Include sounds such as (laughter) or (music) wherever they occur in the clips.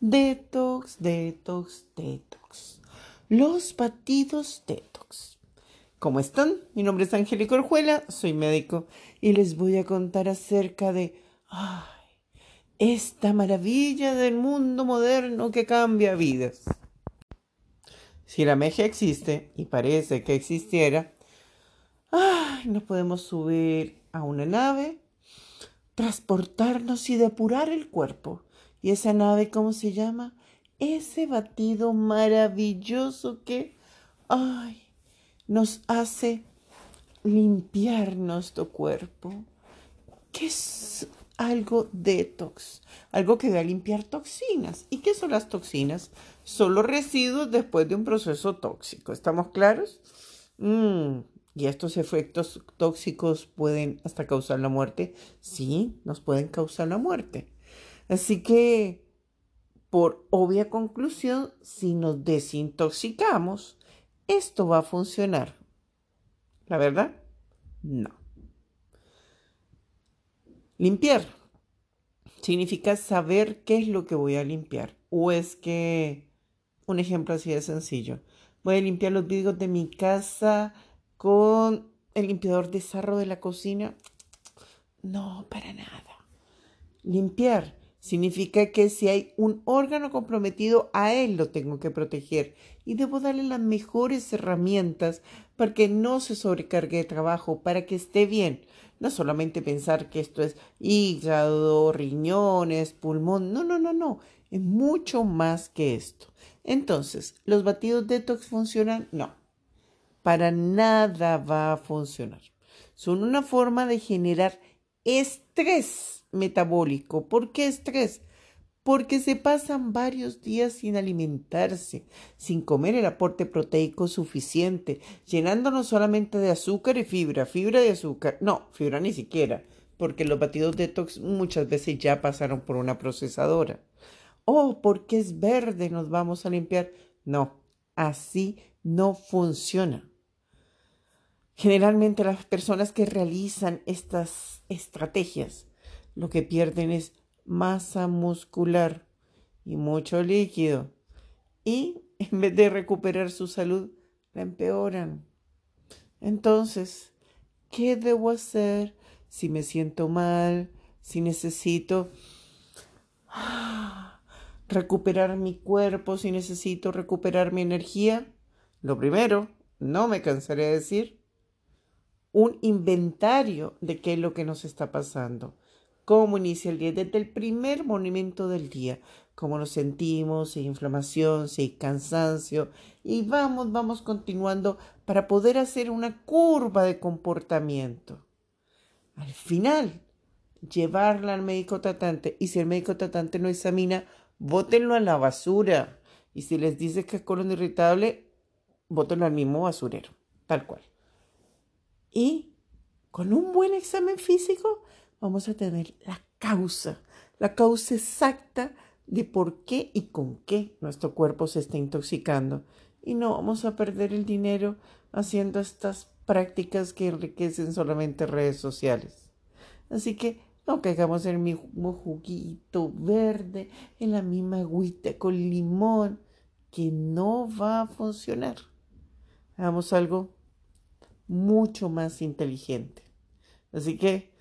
Detox, detox, detox. Los batidos detox. ¿Cómo están? Mi nombre es Angélica Orjuela, soy médico y les voy a contar acerca de esta maravilla del mundo moderno que cambia vidas. Si la meja existe, y parece que existiera, ay, nos podemos subir a una nave, transportarnos y depurar el cuerpo ¿Y esa nave cómo se llama? Ese batido maravilloso que, ay, nos hace limpiar nuestro cuerpo. ¿Qué es algo detox? Algo que va a limpiar toxinas. ¿Y qué son las toxinas? Son los residuos después de un proceso tóxico. ¿Estamos claros? Mm, ¿Y estos efectos tóxicos pueden hasta causar la muerte? Sí, nos pueden causar la muerte. Así que, por obvia conclusión, si nos desintoxicamos, esto va a funcionar. ¿La verdad? No. Limpiar significa saber qué es lo que voy a limpiar. O es que, un ejemplo así de sencillo, voy a limpiar los vidrios de mi casa con el limpiador de sarro de la cocina. No, para nada. Limpiar Significa que si hay un órgano comprometido, a él lo tengo que proteger y debo darle las mejores herramientas para que no se sobrecargue de trabajo, para que esté bien. No solamente pensar que esto es hígado, riñones, pulmón. No, no, no, no. Es mucho más que esto. Entonces, ¿los batidos detox funcionan? No. Para nada va a funcionar. Son una forma de generar estrés metabólico. ¿Por qué estrés? Porque se pasan varios días sin alimentarse, sin comer el aporte proteico suficiente, llenándonos solamente de azúcar y fibra, fibra de azúcar, no, fibra ni siquiera, porque los batidos detox muchas veces ya pasaron por una procesadora. Oh, porque es verde, nos vamos a limpiar. No, así no funciona. Generalmente las personas que realizan estas estrategias lo que pierden es masa muscular y mucho líquido. Y (laughs) en vez de recuperar su salud, la empeoran. Entonces, ¿qué debo hacer si me siento mal, si necesito (sighs) recuperar mi cuerpo, si necesito recuperar mi energía? Lo primero, no me cansaré de decir, un inventario de qué es lo que nos está pasando cómo inicia el día, desde el primer movimiento del día, cómo nos sentimos, si hay inflamación, si hay cansancio, y vamos, vamos continuando para poder hacer una curva de comportamiento. Al final, llevarla al médico tratante, y si el médico tratante no examina, bótenlo a la basura. Y si les dice que es colon irritable, bótenlo al mismo basurero, tal cual. Y con un buen examen físico, vamos a tener la causa, la causa exacta de por qué y con qué nuestro cuerpo se está intoxicando. Y no vamos a perder el dinero haciendo estas prácticas que enriquecen solamente redes sociales. Así que no caigamos en el mismo juguito verde, en la misma agüita con limón, que no va a funcionar. Hagamos algo mucho más inteligente. Así que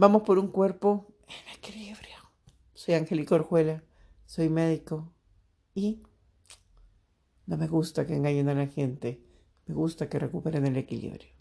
Vamos por un cuerpo en equilibrio. Soy Angélica Orjuela, soy médico y no me gusta que engañen a la gente, me gusta que recuperen el equilibrio.